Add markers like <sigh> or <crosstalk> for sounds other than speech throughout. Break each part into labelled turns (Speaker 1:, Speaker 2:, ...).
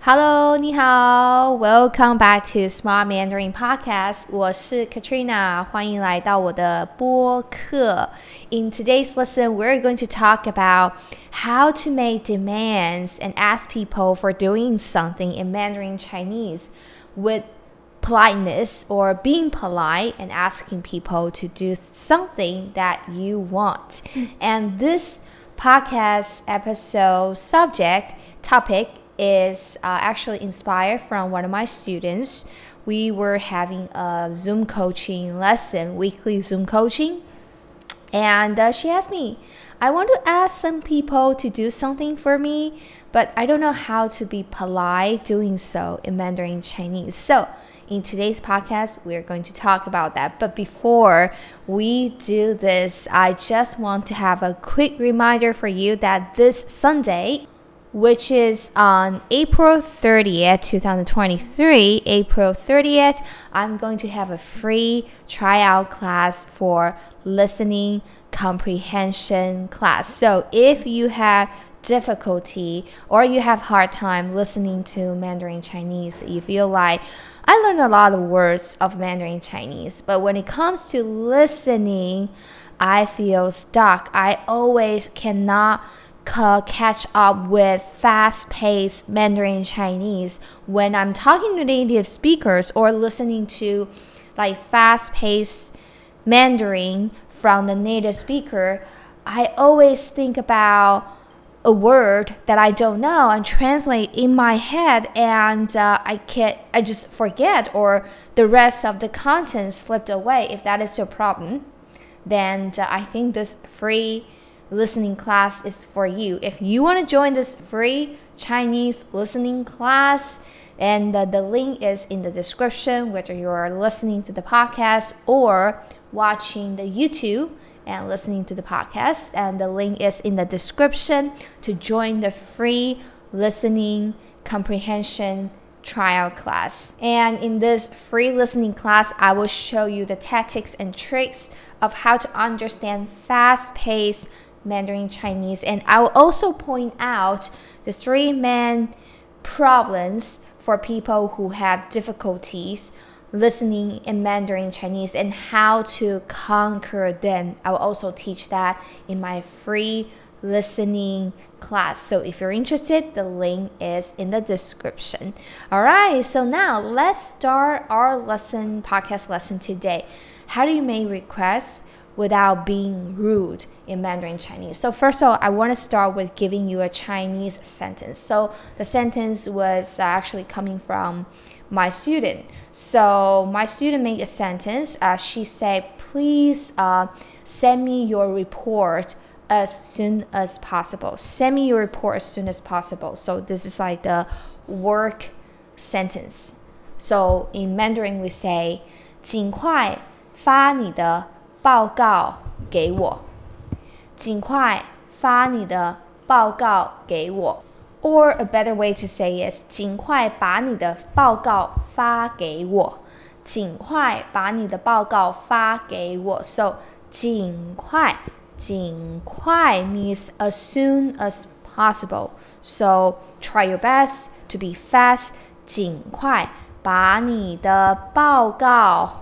Speaker 1: Hello，你好，Welcome back to Smart Mandarin Podcast。我是 Katrina，欢迎来到我的播客。In today's lesson, we're going to talk about how to make demands and ask people for doing something in Mandarin Chinese with politeness or being polite and asking people to do something that you want. And this podcast episode subject topic is uh, actually inspired from one of my students. We were having a Zoom coaching lesson, weekly Zoom coaching, and uh, she asked me, I want to ask some people to do something for me, but I don't know how to be polite doing so in Mandarin Chinese. So, in today's podcast, we're going to talk about that. But before we do this, I just want to have a quick reminder for you that this Sunday, which is on April 30th, 2023, April 30th, I'm going to have a free tryout class for listening comprehension class. So if you have difficulty or you have hard time listening to Mandarin Chinese, you feel like I learned a lot of words of Mandarin Chinese, but when it comes to listening, I feel stuck. I always cannot catch up with fast paced Mandarin Chinese when I'm talking to native speakers or listening to like fast paced Mandarin from the native speaker. I always think about a word that I don't know and translate in my head, and uh, I can't. I just forget or the rest of the content slipped away. If that is your problem, then uh, I think this free listening class is for you. If you want to join this free Chinese listening class, and uh, the link is in the description, whether you are listening to the podcast or watching the YouTube and listening to the podcast. And the link is in the description to join the free listening comprehension trial class. And in this free listening class, I will show you the tactics and tricks of how to understand fast paced Mandarin Chinese. And I will also point out the three main problems for people who have difficulties listening in Mandarin Chinese and how to conquer them. I will also teach that in my free listening class. So if you're interested, the link is in the description. All right, so now let's start our lesson, podcast lesson today. How do you make requests? without being rude in Mandarin Chinese. So first of all, I want to start with giving you a Chinese sentence. So the sentence was actually coming from my student. So my student made a sentence. Uh, she said, "Please uh, send me your report." As soon as possible. Send me your report as soon as possible. So, this is like the work sentence. So, in Mandarin, we say, 尽快发你的 报告给我，尽快发你的报告给我。Or a better way to say is，尽快把你的报告发给我，尽快把你的报告发给我。So，尽快，尽快 means as soon as possible. So try your best to be fast. 尽快把你的报告。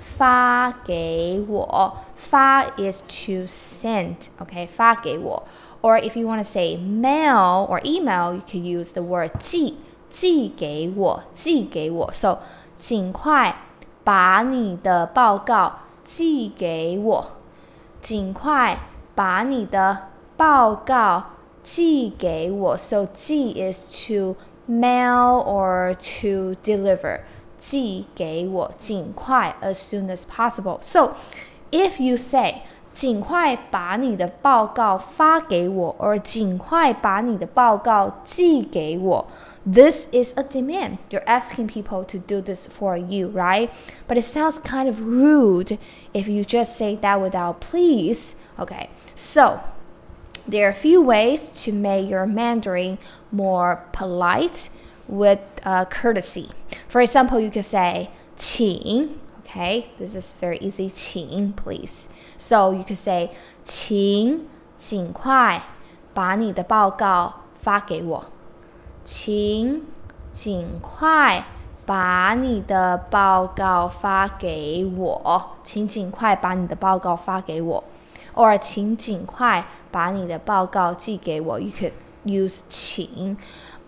Speaker 1: 发给我，发 is to send, okay? 发给我. Or if you want to say mail or email, you can use the word 寄，寄给我，寄给我。So 尽快把你的报告寄给我，尽快把你的报告寄给我。So 寄 is to mail or to deliver. 寄给我，尽快，as soon as possible. So, if you say 尽快把你的报告发给我，or 尽快把你的报告寄给我。This is a demand. You're asking people to do this for you, right? But it sounds kind of rude if you just say that without please. Okay, so there are a few ways to make your Mandarin more polite with uh, courtesy. For example, you could say 请 okay this is very easy 请 please so you could say 请尽快把你的报告发给我请 尽快把你的报告发给我，请尽快把你的报告发给我，or 请尽快把你的报告寄给我。You could use 请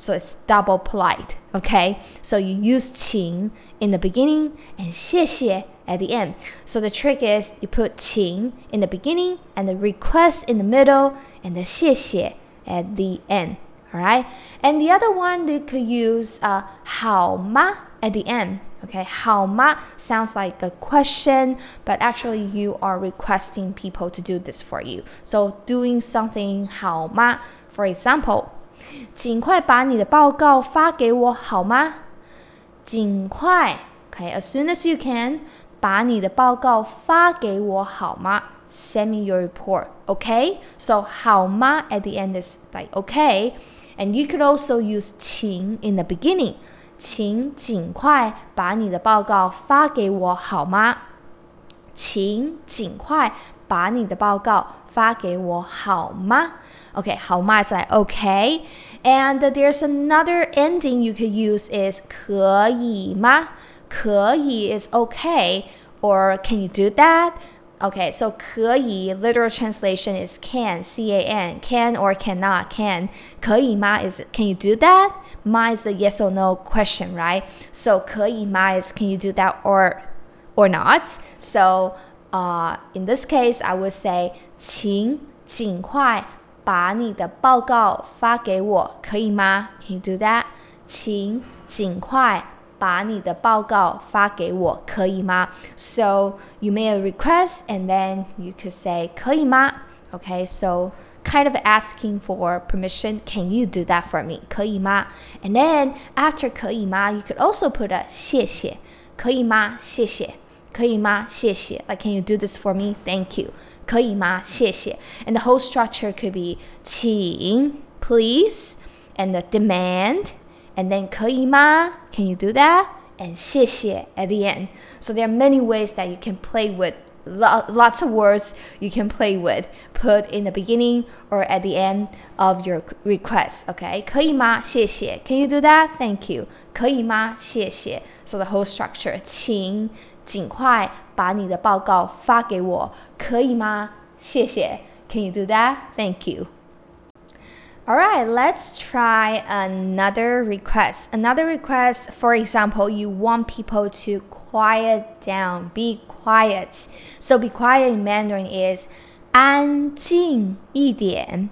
Speaker 1: So it's double polite. Okay, so you use 请 in the beginning and 谢谢 at the end. So the trick is you put 请 in the beginning and the request in the middle and the 谢谢 at the end. Alright? And the other one you could use uh 好吗 at the end. Okay, 好吗 sounds like a question, but actually you are requesting people to do this for you. So doing something 好吗 for example, 尽快把你的报告发给我好吗？尽快，Okay, as soon as you can，把你的报告发给我好吗？Send me your report, okay? So 好吗 at the end is like okay, and you could also use 请 in the beginning. 请尽快把你的报告发给我好吗？请尽快把你的报告发给我好吗 ？Okay, 好吗 is like okay. And there's another ending you could use is 可以吗？可以 is okay or can you do that? Okay, so 可以 literal translation is can, C A N, can or cannot, can. 可以吗 is can you do that? Ma is the yes or no question, right? So 可以吗 is can you do that or or not? So uh, in this case, I would say 请尽快 把你的报告发给我，可以吗？Can you do that？请尽快把你的报告发给我，可以吗？So you make a request and then you could say 可以吗？Okay, so kind of asking for permission. Can you do that for me? 可以吗？And then after 可以吗，you could also put a 谢谢，可以吗？谢谢，可以吗？谢谢。Like can you do this for me? Thank you. 可以吗？谢谢。And the whole structure could be 请 please and the demand and then 可以吗 Can you do that? And 谢谢 at the end. So there are many ways that you can play with lots of words you can play with put in the beginning or at the end of your request okay 可以吗谢谢 can you do that thank you 可以吗谢谢 so the whole structure 请尽快 把你的报告发给我可以吗谢谢 can you do that thank you all right, let's try another request. Another request, for example, you want people to quiet down, be quiet. So be quiet in Mandarin is 安静一点.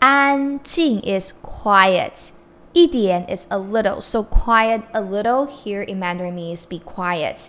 Speaker 1: 安静 is quiet. 一点 is a little. So quiet a little here in Mandarin means be quiet.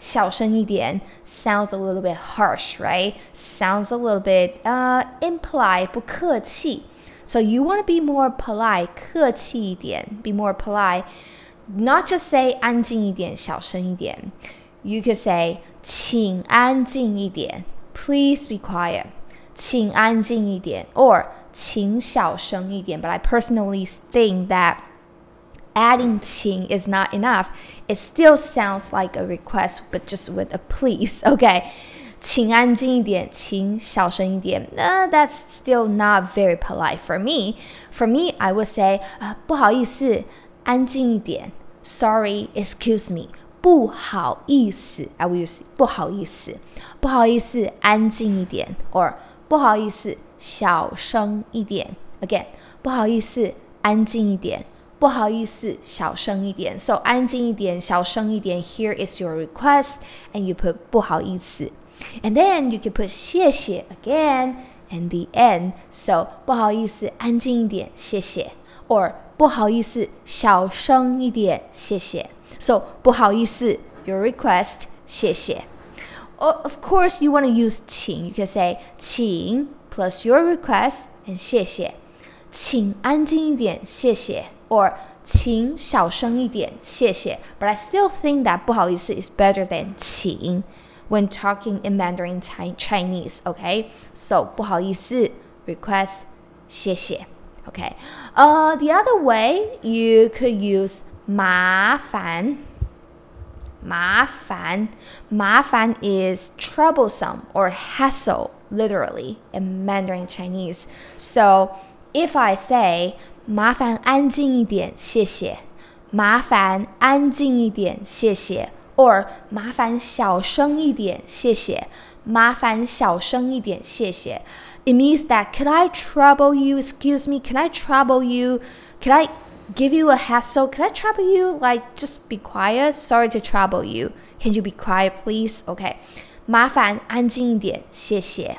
Speaker 1: 小声一点 sounds a little bit harsh, right? Sounds a little bit uh impolite, 不客气. So you want to be more polite, 客气一点, be more polite. Not just say 安静一点,小声一点. You could say 请安静一点, please be quiet. 请安静一点 or 请小声一点. But I personally think that adding 请 is not enough. It still sounds like a request, but just with a please. <laughs> Okay. 请安静一点，请小声一点。Uh, that's still not very polite for me. For me, I would say, 啊、uh,，不好意思，安静一点。Sorry, excuse me. 不好意思，I will use 不好意思，不好意思，安静一点，or 不好意思，小声一点。Again，不好意思，安静一点。 不好意思，小声一点。So 安静一点，小声一点。Here is your request, and you put 不好意思。 And then you can put 谢谢 again and the end. So 不好意思，安静一点，谢谢。Or 不好意思，小声一点，谢谢。So 不好意思，your request，谢谢。Of course, you want to use 请. You can say 请 plus your request and 谢谢。 请安静一点，谢谢。Or 请小声一点，谢谢。But I still think that 不好意思 is better than 请 when talking in Mandarin Chinese. Okay, so 不好意思 request 谢谢。Okay, uh, the other way you could use 麻烦。麻烦，麻烦 is troublesome or hassle, literally in Mandarin Chinese. So if I say 麻烦安静一点，谢谢。麻烦安静一点，谢谢。Or 麻烦小声一点，谢谢。麻烦小声一点，谢谢。It means that could I trouble you? Excuse me, can I trouble you? Can I give you a hassle? Can I trouble you? Like just be quiet. Sorry to trouble you. Can you be quiet, please? Okay. 麻烦安静一点，谢谢。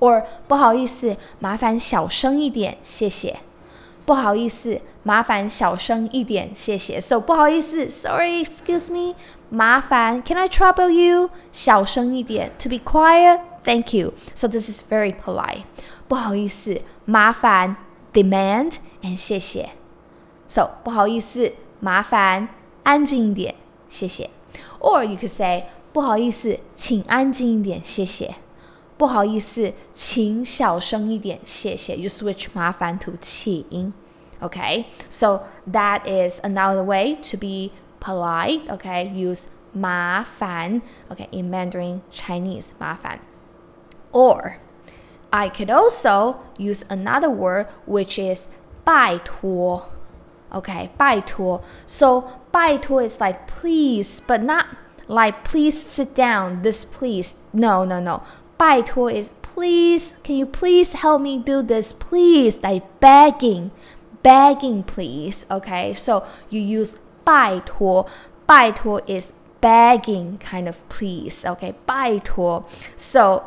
Speaker 1: or 不好意思，麻烦小声一点，谢谢。不好意思，麻烦小声一点，谢谢。So 不好意思，Sorry, excuse me，麻烦，Can I trouble you？小声一点，To be quiet, thank you. So this is very polite. 不好意思，麻烦，demand and 谢谢。So 不好意思，麻烦，安静一点，谢谢。Or you could say 不好意思，请安静一点，谢谢。不好意思，请小声一点，谢谢。You switch 麻烦 to 请。Okay, so that is another way to be polite. Okay, use 麻烦. Okay, in Mandarin Chinese 麻烦. Or I could also use another word which is 拜托. Okay, 拜托. So 拜托 is like please, but not like please sit down. This please. No, no, no. 拜托 is please, can you please help me do this? Please, like begging, begging, please. Okay, so you use 拜托.拜托 is begging kind of please. Okay, 拜托. So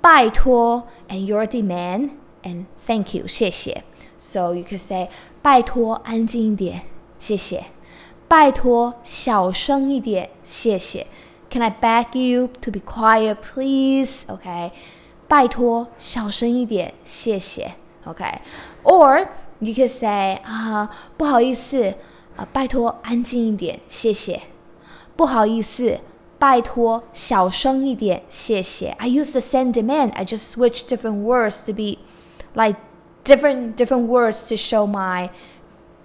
Speaker 1: 拜托 and your demand and thank you, 谢谢. So you could say 拜托安静一点，谢谢。拜托小声一点，谢谢。 can I beg you to be quiet, please? Okay. 拜托，小声一点，谢谢。Okay. Or you could say 啊，不好意思，啊，拜托安静一点，谢谢。不好意思，拜托小声一点，谢谢。I use the same demand. I just switch different words to be like different different words to show my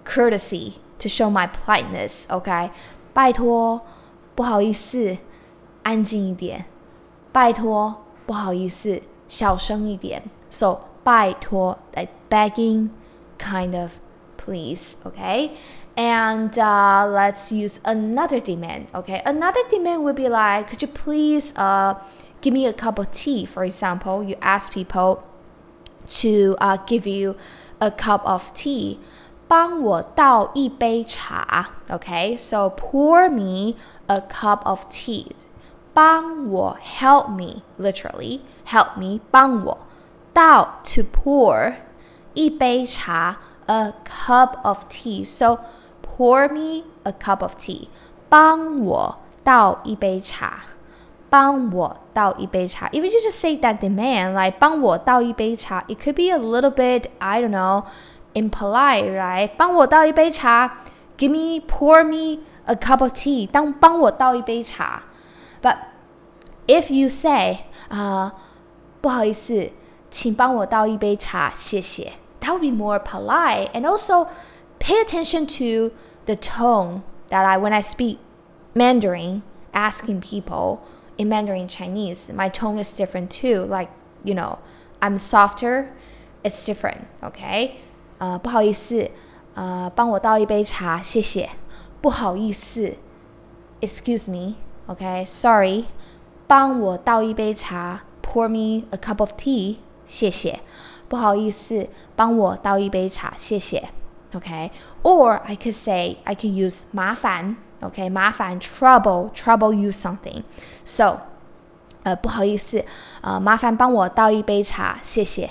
Speaker 1: courtesy, to show my politeness. Okay. 拜托，不好意思。 安静一点，拜托，不好意思，小声一点。So 拜托，like begging, kind of, please, okay? And uh, let's use another demand. Okay, another demand would be like, could you please uh, give me a cup of tea? For example, you ask people to uh, give you a cup of tea. 帮我倒一杯茶. Okay, so pour me a cup of tea. 帮我 help me literally help me 帮我倒 to pour 一杯茶 a cup of tea so pour me a cup of tea 帮我倒一杯茶帮我倒一杯茶 if you just say that demand like 帮我倒一杯茶 it could be a little bit I don't know impolite right 帮我倒一杯茶 give me pour me a cup of tea 当帮我倒一杯茶 but if you say, uh, 不好意思，请帮我倒一杯茶，谢谢. That would be more polite and also pay attention to the tone that I when I speak Mandarin, asking people in Mandarin Chinese, my tone is different too. Like, you know, I'm softer, it's different. OK，呃，不好意思，呃，帮我倒一杯茶，谢谢。不好意思，excuse me. OK, sorry，帮我倒一杯茶，pour me a cup of tea，谢谢。不好意思，帮我倒一杯茶，谢谢。OK，or I could say I could use 麻烦。OK，麻烦 trouble trouble you something。So，呃，不好意思，呃，麻烦帮我倒一杯茶，谢谢。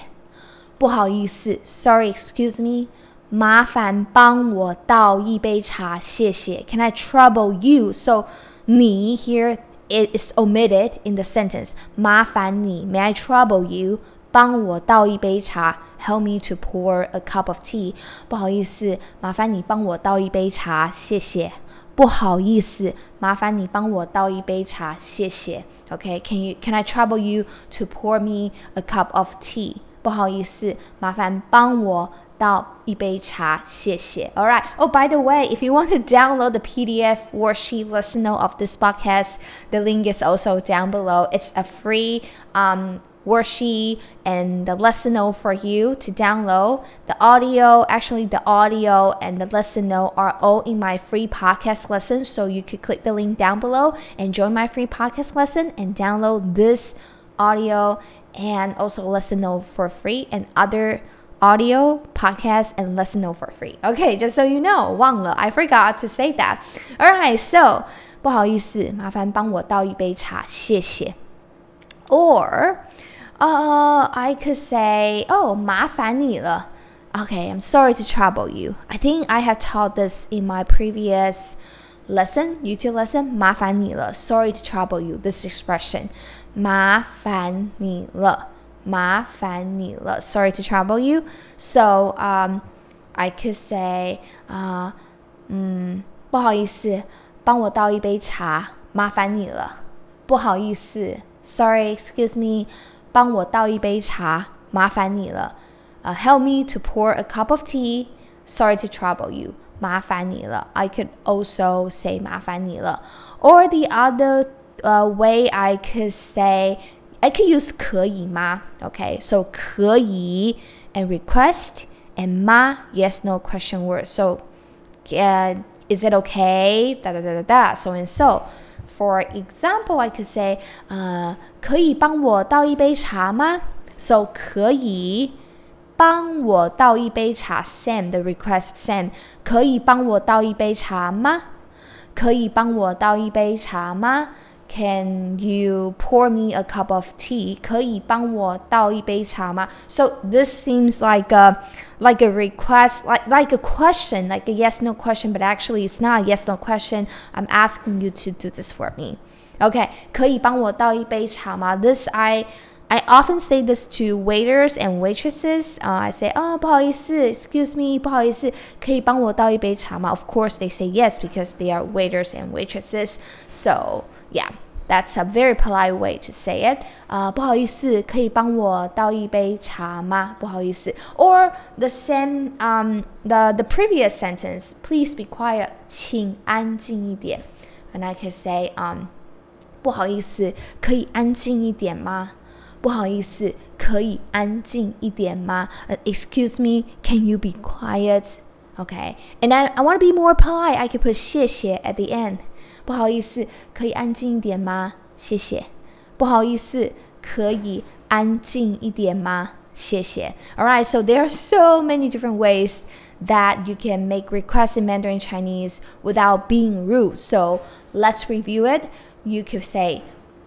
Speaker 1: 不好意思，Sorry，excuse me，麻烦帮我倒一杯茶，谢谢。Can I trouble you？So 你 here it is omitted in the sentence. 麻烦你，May I trouble you？帮我倒一杯茶，Help me to pour a cup of tea。不好意思，麻烦你帮我倒一杯茶，谢谢。不好意思，麻烦你帮我倒一杯茶，谢谢。OK，Can you Can I trouble you to pour me a cup of tea？不好意思，麻烦帮我 倒一杯茶，谢谢。All right. Oh, by the way, if you want to download the PDF worksheet, let's know of this podcast. The link is also down below. It's a free um, worksheet and the lesson note for you to download. The audio, actually, the audio and the lesson note are all in my free podcast lesson. So you could click the link down below and join my free podcast lesson and download this audio and also lesson note for free and other audio, podcast, and lesson note for free. Okay, just so you know, 忘了, I forgot to say that. Alright, so 不好意思，麻烦帮我倒一杯茶，谢谢。Or uh, I could say, oh, 麻烦你了. Okay, I'm sorry to trouble you. I think I have taught this in my previous lesson, YouTube lesson. 麻烦你了. Sorry to trouble you. This expression. 麻烦你了. 麻烦你了. Sorry to trouble you. So, um, I could say, uh, 嗯，不好意思，帮我倒一杯茶，麻烦你了。不好意思，Sorry, excuse me. 帮我倒一杯茶，麻烦你了。Uh, help me to pour a cup of tea. Sorry to trouble you. 麻烦你了。I could also say 麻烦你了。Or the other uh, way I could say, I could use 可以吗 Okay, so 可以 and request and 吗 yes no question word. So uh, is it okay? Da da da da da. So and so. For example, I could say, 呃，可以帮我倒一杯茶吗？So 可以帮我倒一杯茶，Sam 的 request Sam 可以帮我倒一杯茶吗？可以帮我倒一杯茶吗 ？can you pour me a cup of tea? 可以帮我倒一杯茶吗? So this seems like a like a request, like like a question, like a yes no question, but actually it's not a yes no question. I'm asking you to do this for me. Okay, 可以帮我倒一杯茶吗? This I I often say this to waiters and waitresses. Uh, I say, oh, 不好意思, excuse me, 不好意思，可以帮我倒一杯茶吗? Of course, they say yes because they are waiters and waitresses. So yeah, that's a very polite way to say it. Uh, 不好意思，可以帮我倒一杯茶吗？不好意思。Or the same, um, the the previous sentence, please be quiet. 请安静一点。And I can say, um, 不好意思，可以安静一点吗？不好意思，可以安静一点吗？Uh, excuse me, can you be quiet? Okay, and I, I want to be more polite. I could put 谢谢 at the end. 不好意思，可以安静一点吗？谢谢。不好意思，可以安静一点吗？谢谢。All right, so there are so many different ways that you can make requests in Mandarin Chinese without being rude. So let's review it. You could say,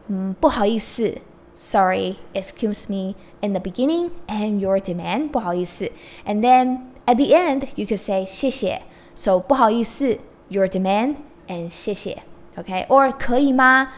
Speaker 1: 嗯，不好意思。Sorry, excuse me in the beginning and your demand 不好意思 and then at the end you could say 谢谢 so 不好意思 your demand and 谢谢 okay or 可以吗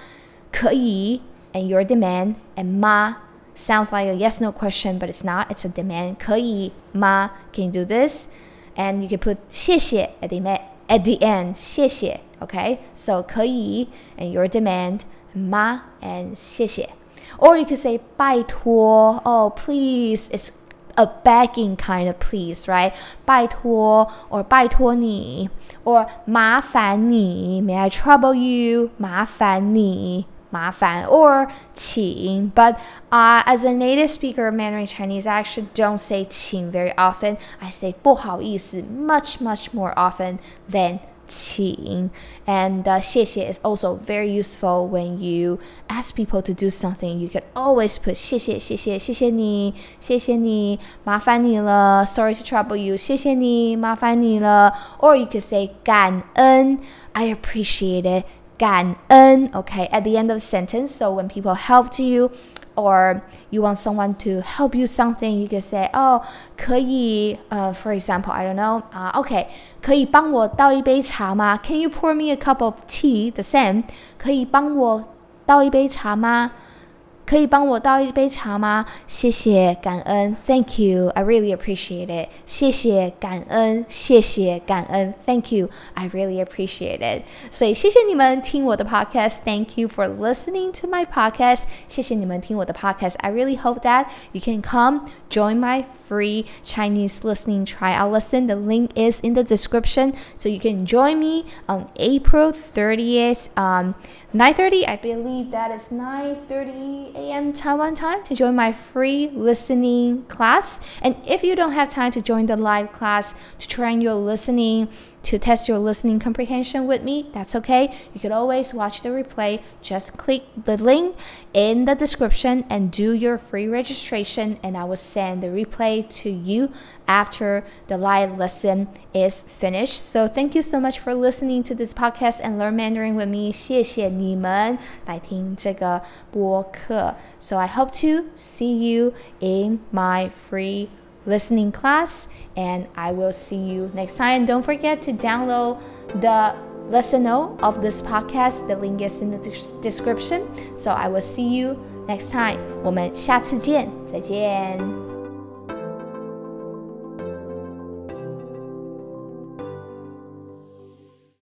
Speaker 1: 可以 and your demand and 吗 sounds like a yes no question but it's not it's a demand 可以吗 can you do this and you can put 谢谢 at the at the end 谢谢 okay so 可以 and your demand 吗 and 谢谢 or you could say 拜托 oh please it's a begging kind of please, right? 拜托 or 拜托你 or 麻烦你 May I trouble you? 麻烦你 麻烦 or 请 but uh, as a native speaker of Mandarin Chinese I actually don't say 请 very often I say 不好意思 much much more often than 请 and uh, 谢谢 is also very useful when you ask people to do something you can always put 谢谢谢谢谢谢你谢谢你麻烦你了 sorry to trouble you 谢谢你麻烦你了 or you could say 感恩 I appreciate it 感恩 okay at the end of the sentence so when people helped you or you want someone to help you something, you can say, "Oh, 可以, uh, for example, I don't know, uh, okay, 可以帮我倒一杯茶吗? Can you pour me a cup of tea? The same. 可以帮我倒一杯茶吗? 可以帮我倒一杯茶吗？谢谢，感恩，Thank you, I really appreciate it。谢谢，感恩，谢谢，感恩，Thank you, I really appreciate it。所以谢谢你们听我的 podcast，Thank you for listening to my podcast。谢谢你们听我的 podcast。I really hope that you can come join my free Chinese listening trial lesson. The link is in the description, so you can join me on April 30th. Um, 9:30, I believe that is 9:30 a.m. Taiwan time to join my free listening class. And if you don't have time to join the live class to train your listening, to test your listening comprehension with me, that's okay. You could always watch the replay. Just click the link in the description and do your free registration, and I will send the replay to you after the live lesson is finished. So thank you so much for listening to this podcast and learn Mandarin with me. 谢谢你们来听这个播客. So I hope to see you in my free listening class, and I will see you next time. Don't forget to download the lesson note of this podcast. The link is in the description. So I will see you next time. 我们下次见，再见。